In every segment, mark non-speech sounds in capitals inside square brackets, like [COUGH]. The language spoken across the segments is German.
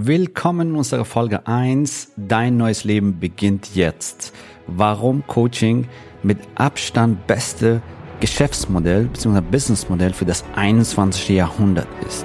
Willkommen in unserer Folge 1. Dein neues Leben beginnt jetzt. Warum Coaching mit Abstand beste Geschäftsmodell bzw. Businessmodell für das 21. Jahrhundert ist.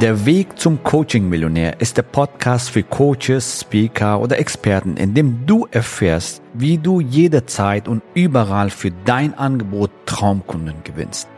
Der Weg zum Coaching-Millionär ist der Podcast für Coaches, Speaker oder Experten, in dem du erfährst, wie du jederzeit und überall für dein Angebot Traumkunden gewinnst.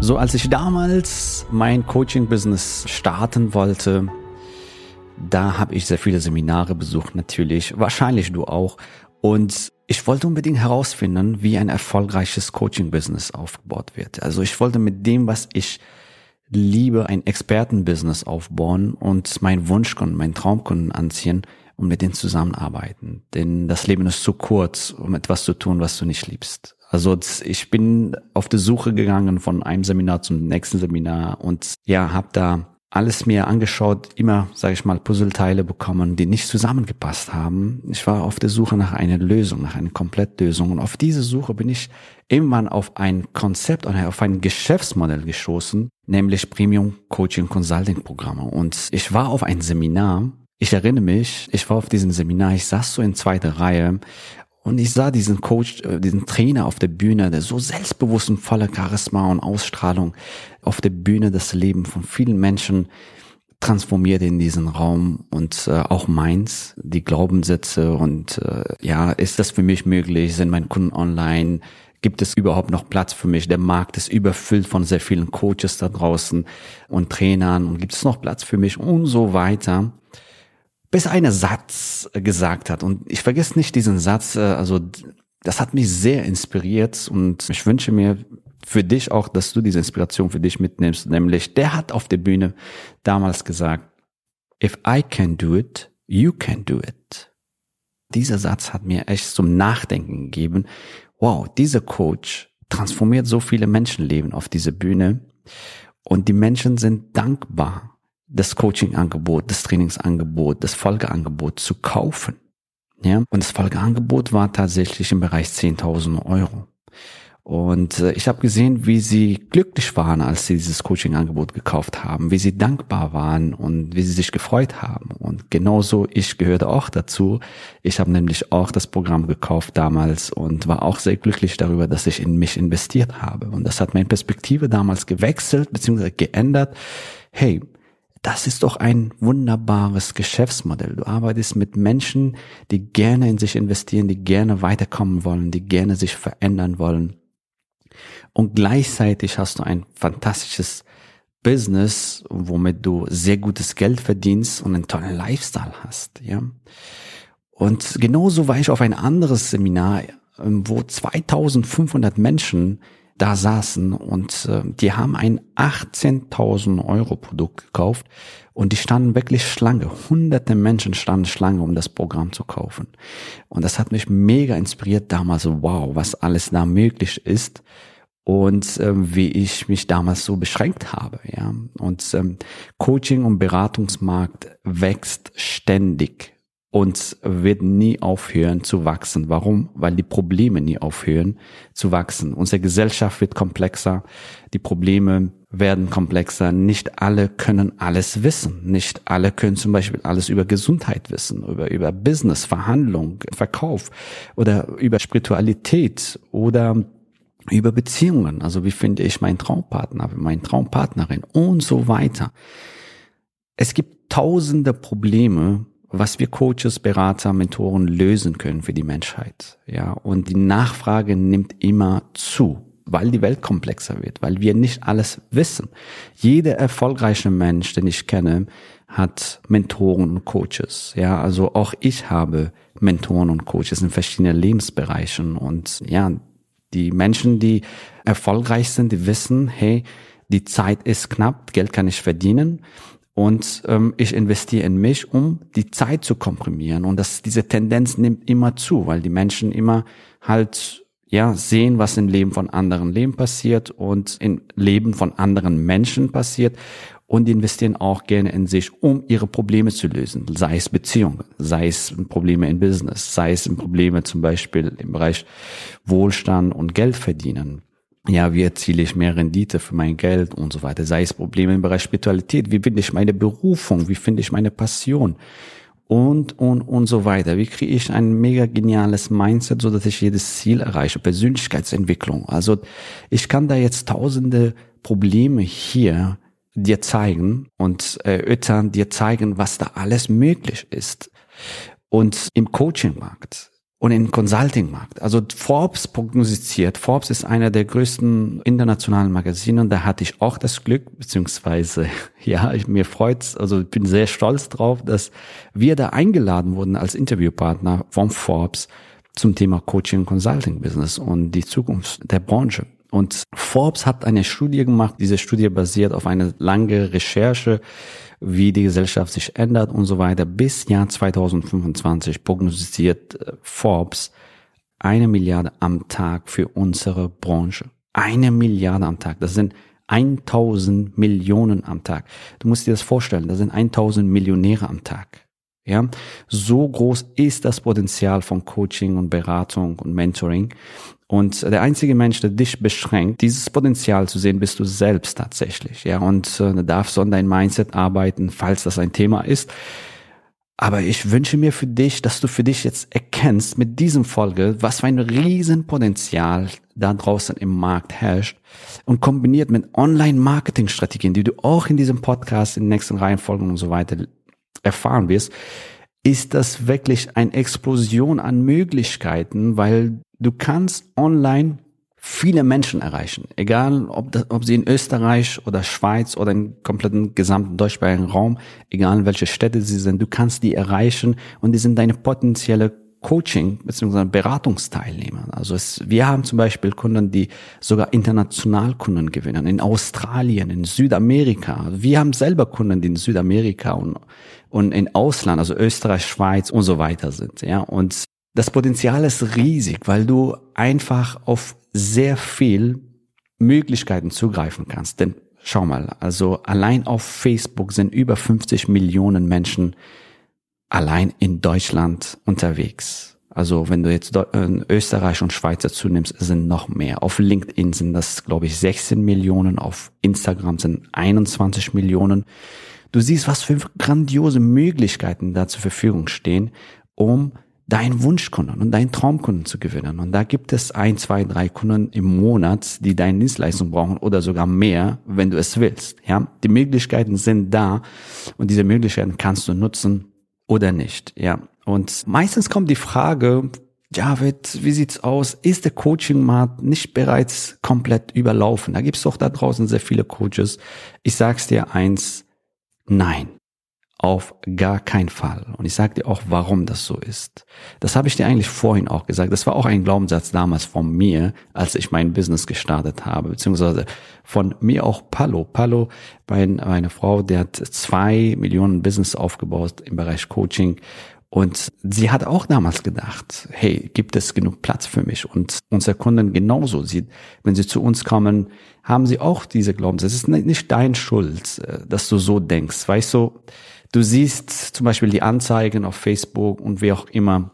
So, als ich damals mein Coaching-Business starten wollte, da habe ich sehr viele Seminare besucht, natürlich, wahrscheinlich du auch. Und ich wollte unbedingt herausfinden, wie ein erfolgreiches Coaching-Business aufgebaut wird. Also ich wollte mit dem, was ich liebe, ein Expertenbusiness aufbauen und meinen Wunschkunden, meinen Traumkunden anziehen und mit denen zusammenarbeiten. Denn das Leben ist zu kurz, um etwas zu tun, was du nicht liebst. Also ich bin auf der Suche gegangen von einem Seminar zum nächsten Seminar und ja, habe da alles mir angeschaut, immer, sage ich mal, Puzzleteile bekommen, die nicht zusammengepasst haben. Ich war auf der Suche nach einer Lösung, nach einer Komplettlösung. Und auf diese Suche bin ich irgendwann auf ein Konzept oder auf ein Geschäftsmodell gestoßen, nämlich Premium Coaching Consulting Programme. Und ich war auf ein Seminar. Ich erinnere mich, ich war auf diesem Seminar, ich saß so in zweiter Reihe und ich sah diesen Coach, äh, diesen Trainer auf der Bühne, der so selbstbewusst und voller Charisma und Ausstrahlung auf der Bühne das Leben von vielen Menschen transformiert in diesen Raum und äh, auch meins, die Glaubenssätze und äh, ja, ist das für mich möglich? Sind meine Kunden online? Gibt es überhaupt noch Platz für mich? Der Markt ist überfüllt von sehr vielen Coaches da draußen und Trainern und gibt es noch Platz für mich und so weiter bis einer Satz gesagt hat. Und ich vergesse nicht diesen Satz, äh, also das hat mich sehr inspiriert und ich wünsche mir für dich auch, dass du diese Inspiration für dich mitnimmst. Nämlich, der hat auf der Bühne damals gesagt, if I can do it, you can do it. Dieser Satz hat mir echt zum Nachdenken gegeben. Wow, dieser Coach transformiert so viele Menschenleben auf diese Bühne und die Menschen sind dankbar das Coaching-Angebot, das Trainingsangebot, das Folgeangebot zu kaufen. Ja, und das Folgeangebot war tatsächlich im Bereich 10.000 Euro. Und äh, ich habe gesehen, wie sie glücklich waren, als sie dieses Coaching-Angebot gekauft haben, wie sie dankbar waren und wie sie sich gefreut haben. Und genauso, ich gehörte auch dazu. Ich habe nämlich auch das Programm gekauft damals und war auch sehr glücklich darüber, dass ich in mich investiert habe. Und das hat meine Perspektive damals gewechselt bzw. geändert. Hey, das ist doch ein wunderbares Geschäftsmodell. Du arbeitest mit Menschen, die gerne in sich investieren, die gerne weiterkommen wollen, die gerne sich verändern wollen. Und gleichzeitig hast du ein fantastisches Business, womit du sehr gutes Geld verdienst und einen tollen Lifestyle hast, ja. Und genauso war ich auf ein anderes Seminar, wo 2500 Menschen da saßen und äh, die haben ein 18.000 Euro Produkt gekauft und die standen wirklich Schlange. Hunderte Menschen standen Schlange, um das Programm zu kaufen. Und das hat mich mega inspiriert damals. Wow, was alles da möglich ist und ähm, wie ich mich damals so beschränkt habe. Ja, und ähm, Coaching und Beratungsmarkt wächst ständig und wird nie aufhören zu wachsen. Warum? Weil die Probleme nie aufhören zu wachsen. Unsere Gesellschaft wird komplexer, die Probleme werden komplexer. Nicht alle können alles wissen. Nicht alle können zum Beispiel alles über Gesundheit wissen, über, über Business, Verhandlung, Verkauf oder über Spiritualität oder über Beziehungen. Also wie finde ich meinen Traumpartner, meine Traumpartnerin und so weiter. Es gibt tausende Probleme, was wir Coaches, Berater, Mentoren lösen können für die Menschheit. Ja, und die Nachfrage nimmt immer zu, weil die Welt komplexer wird, weil wir nicht alles wissen. Jeder erfolgreiche Mensch, den ich kenne, hat Mentoren und Coaches. Ja, also auch ich habe Mentoren und Coaches in verschiedenen Lebensbereichen und ja, die Menschen, die erfolgreich sind, die wissen, hey, die Zeit ist knapp, Geld kann ich verdienen Und ähm, ich investiere in mich, um die Zeit zu komprimieren. Und das, diese Tendenz nimmt immer zu, weil die Menschen immer halt ja sehen, was im Leben von anderen Leben passiert und im Leben von anderen Menschen passiert. Und die investieren auch gerne in sich, um ihre Probleme zu lösen. Sei es Beziehungen, sei es Probleme in Business, sei es Probleme zum Beispiel im Bereich Wohlstand und Geld verdienen ja, wie erziele ich mehr Rendite für mein Geld und so weiter. Sei es Probleme im Bereich Spiritualität, wie finde ich meine Berufung, wie finde ich meine Passion und, und, und so weiter. Wie kriege ich ein mega geniales Mindset, so dass ich jedes Ziel erreiche? Persönlichkeitsentwicklung. Also ich kann da jetzt tausende Probleme hier dir zeigen und erörtern, dir zeigen, was da alles möglich ist. Und im Coaching-Markt und im Consulting-Markt. Also Forbes prognostiziert, Forbes ist einer der größten internationalen Magazine und da hatte ich auch das Glück, beziehungsweise, [LAUGHS] ja, ich, mir freut's, also ich bin sehr stolz drauf, dass wir da eingeladen wurden als Interviewpartner vom Forbes zum Thema Coaching Consulting Business und die Zukunft der Branche. Und Forbes hat eine Studie gemacht. Diese Studie basiert auf einer lange Recherche wie die Gesellschaft sich ändert und so weiter. Bis Jahr 2025 prognostiziert äh, Forbes eine Milliarde am Tag für unsere Branche. Eine Milliarde am Tag. Das sind 1000 Millionen am Tag. Du musst dir das vorstellen. Das sind 1000 Millionäre am Tag. Ja, so groß ist das Potenzial von Coaching und Beratung und Mentoring. Und der einzige Mensch, der dich beschränkt, dieses Potenzial zu sehen, bist du selbst tatsächlich. Ja, und äh, darfst an dein Mindset arbeiten, falls das ein Thema ist. Aber ich wünsche mir für dich, dass du für dich jetzt erkennst mit diesem Folge, was für ein Riesenpotenzial da draußen im Markt herrscht und kombiniert mit Online-Marketing-Strategien, die du auch in diesem Podcast in den nächsten Reihenfolgen und so weiter erfahren wirst, ist das wirklich eine Explosion an Möglichkeiten, weil du kannst online viele Menschen erreichen, egal ob, das, ob sie in Österreich oder Schweiz oder im kompletten gesamten deutschsprachigen Raum, egal in welche Städte sie sind, du kannst die erreichen und die sind deine potenzielle Coaching bzw. Beratungsteilnehmer. Also es, wir haben zum Beispiel Kunden, die sogar international Kunden gewinnen, in Australien, in Südamerika. Wir haben selber Kunden, die in Südamerika und, und in Ausland, also Österreich, Schweiz und so weiter sind. Ja, und das Potenzial ist riesig, weil du einfach auf sehr viel Möglichkeiten zugreifen kannst. Denn schau mal, also allein auf Facebook sind über 50 Millionen Menschen allein in Deutschland unterwegs. Also wenn du jetzt äh, Österreich und Schweiz dazu nimmst, sind noch mehr. Auf LinkedIn sind das, glaube ich, 16 Millionen, auf Instagram sind 21 Millionen. Du siehst, was für grandiose Möglichkeiten da zur Verfügung stehen, um deinen Wunschkunden und deinen Traumkunden zu gewinnen. Und da gibt es ein, zwei, drei Kunden im Monat, die deine Dienstleistung brauchen oder sogar mehr, wenn du es willst. Ja, die Möglichkeiten sind da und diese Möglichkeiten kannst du nutzen oder nicht. Ja, und meistens kommt die Frage, Javid, wie sieht's aus? Ist der Coaching-Markt nicht bereits komplett überlaufen? Da gibt's doch da draußen sehr viele Coaches. Ich sag's dir eins, nein. Auf gar keinen Fall. Und ich sage dir auch, warum das so ist. Das habe ich dir eigentlich vorhin auch gesagt. Das war auch ein Glaubenssatz damals von mir, als ich mein Business gestartet habe, beziehungsweise von mir auch Palo. Palo, meine Frau, der hat zwei Millionen Business aufgebaut im Bereich Coaching. Und sie hat auch damals gedacht, hey, gibt es genug Platz für mich? Und unsere Kunden genauso. Sie, wenn sie zu uns kommen, haben sie auch diese Glaubenssätze. Es ist nicht dein Schuld, äh, dass du so denkst. Weißt du, Du siehst zum Beispiel die Anzeigen auf Facebook und wie auch immer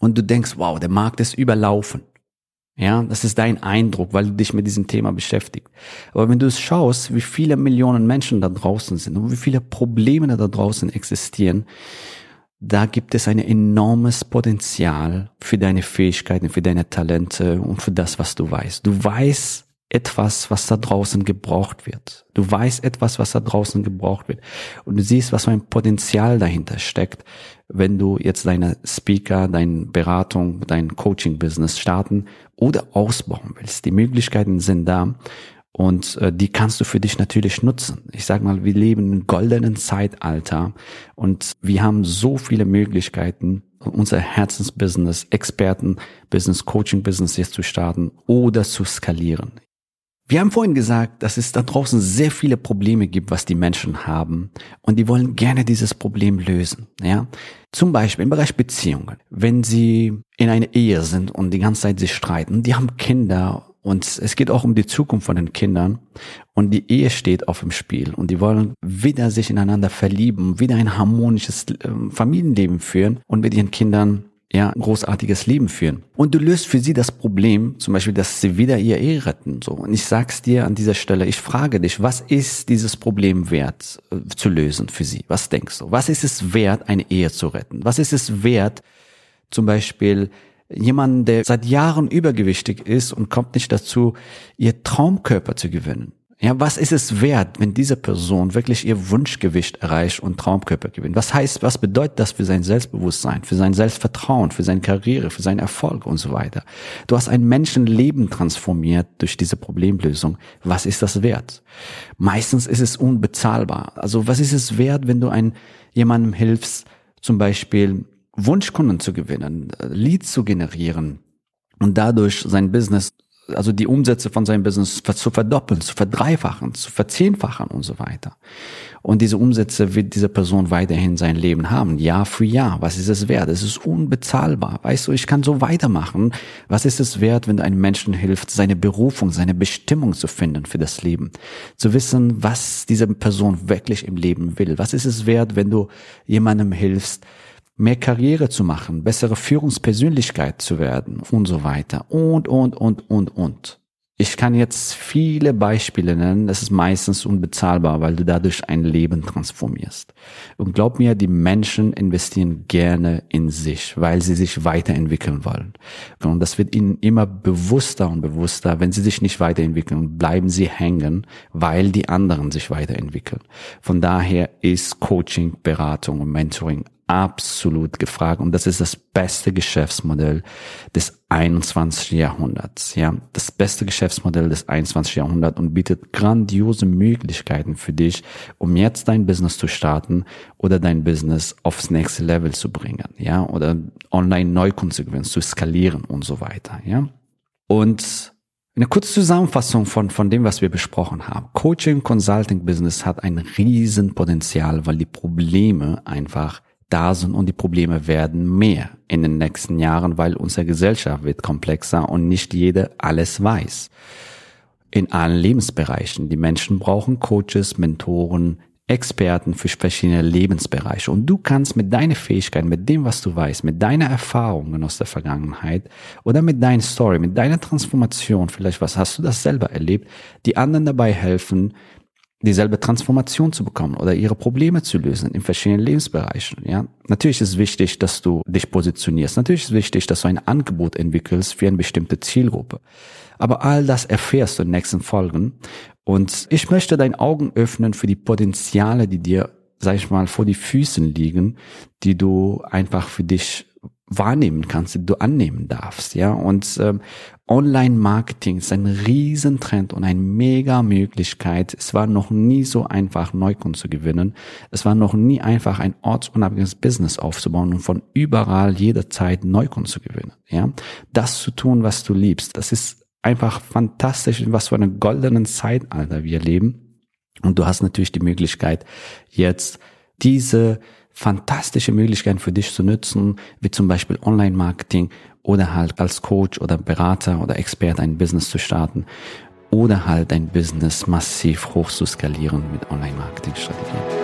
und du denkst, wow, der Markt ist überlaufen. Ja, das ist dein Eindruck, weil du dich mit diesem Thema beschäftigst. Aber wenn du es schaust, wie viele Millionen Menschen da draußen sind und wie viele Probleme da draußen existieren, da gibt es ein enormes Potenzial für deine Fähigkeiten, für deine Talente und für das, was du weißt. Du weißt, etwas, was da draußen gebraucht wird. Du weißt etwas, was da draußen gebraucht wird. Und du siehst, was für ein Potenzial dahinter steckt, wenn du jetzt deine Speaker, deine Beratung, dein Coaching-Business starten oder ausbauen willst. Die Möglichkeiten sind da und äh, die kannst du für dich natürlich nutzen. Ich sag mal, wir leben im goldenen Zeitalter und wir haben so viele Möglichkeiten, unser Herzensbusiness, Experten, Business, Coaching-Business jetzt zu starten oder zu skalieren. Wir haben vorhin gesagt, dass es da draußen sehr viele Probleme gibt, was die Menschen haben und die wollen gerne dieses Problem lösen. Ja, zum Beispiel im Bereich Beziehungen. Wenn sie in einer Ehe sind und die ganze Zeit sich streiten, die haben Kinder und es geht auch um die Zukunft von den Kindern und die Ehe steht auf dem Spiel und die wollen wieder sich ineinander verlieben, wieder ein harmonisches ähm, Familienleben führen und mit ihren Kindern ja, ein großartiges Leben führen. Und du löst für sie das Problem, zum Beispiel, dass sie wieder ihr Ehe retten, so. Und ich sag's dir an dieser Stelle, ich frage dich, was ist dieses Problem wert äh, zu lösen für sie? Was denkst du? Was ist es wert, eine Ehe zu retten? Was ist es wert, zum Beispiel, jemanden, der seit Jahren übergewichtig ist und kommt nicht dazu, ihr Traumkörper zu gewinnen? Ja, was ist es wert, wenn diese Person wirklich ihr Wunschgewicht erreicht und Traumkörper gewinnt? Was heißt, was bedeutet das für sein Selbstbewusstsein, für sein Selbstvertrauen, für seine Karriere, für seinen Erfolg und so weiter? Du hast ein Menschenleben transformiert durch diese Problemlösung. Was ist das wert? Meistens ist es unbezahlbar. Also was ist es wert, wenn du ein, jemandem hilfst, zum Beispiel Wunschkunden zu gewinnen, Leads zu generieren und dadurch sein Business also die Umsätze von seinem Business zu verdoppeln, zu verdreifachen, zu verzehnfachen und so weiter. Und diese Umsätze wird diese Person weiterhin sein Leben haben, Jahr für Jahr. Was ist es wert? Es ist unbezahlbar. Weißt du, ich kann so weitermachen. Was ist es wert, wenn du einem Menschen hilft, seine Berufung, seine Bestimmung zu finden für das Leben? Zu wissen, was diese Person wirklich im Leben will. Was ist es wert, wenn du jemandem hilfst, mehr Karriere zu machen, bessere Führungspersönlichkeit zu werden und so weiter und, und, und, und, und. Ich kann jetzt viele Beispiele nennen, das ist meistens unbezahlbar, weil du dadurch ein Leben transformierst. Und glaub mir, die Menschen investieren gerne in sich, weil sie sich weiterentwickeln wollen. Und das wird ihnen immer bewusster und bewusster. Wenn sie sich nicht weiterentwickeln, bleiben sie hängen, weil die anderen sich weiterentwickeln. Von daher ist Coaching, Beratung und Mentoring absolut gefragt und das ist das beste Geschäftsmodell des 21. Jahrhunderts. Ja, das beste Geschäftsmodell des 21. Jahrhunderts und bietet grandiose Möglichkeiten für dich, um jetzt dein Business zu starten oder dein Business aufs nächste Level zu bringen. Ja, oder online Neukunden zu zu skalieren und so weiter. Ja, und eine kurze Zusammenfassung von, von dem, was wir besprochen haben. Coaching, Consulting Business hat ein Riesenpotenzial, weil die Probleme einfach da sind und die Probleme werden mehr in den nächsten Jahren, weil unsere Gesellschaft wird komplexer und nicht jeder alles weiß. In allen Lebensbereichen. Die Menschen brauchen Coaches, Mentoren, Experten für verschiedene Lebensbereiche. Und du kannst mit deiner Fähigkeit, mit dem, was du weißt, mit deiner Erfahrungen aus der Vergangenheit oder mit deiner Story, mit deiner Transformation, vielleicht was hast du das selber erlebt, die anderen dabei helfen, dieselbe Transformation zu bekommen oder ihre Probleme zu lösen in verschiedenen Lebensbereichen. Ja, natürlich ist wichtig, dass du dich positionierst. Natürlich ist wichtig, dass du ein Angebot entwickelst für eine bestimmte Zielgruppe. Aber all das erfährst du in den nächsten Folgen. Und ich möchte deine Augen öffnen für die Potenziale, die dir, sag ich mal, vor die Füßen liegen, die du einfach für dich wahrnehmen kannst, die du annehmen darfst, ja. Und ähm, Online-Marketing ist ein Riesentrend und eine mega Möglichkeit. Es war noch nie so einfach, Neukunden zu gewinnen. Es war noch nie einfach, ein ortsunabhängiges Business aufzubauen und von überall jederzeit Neukunden zu gewinnen, ja. Das zu tun, was du liebst, das ist einfach fantastisch, in was für einer goldenen Zeitalter wir leben. Und du hast natürlich die Möglichkeit, jetzt diese fantastische Möglichkeiten für dich zu nutzen, wie zum Beispiel Online-Marketing oder halt als Coach oder Berater oder Experte ein Business zu starten oder halt ein Business massiv hoch zu skalieren mit Online-Marketing-Strategien.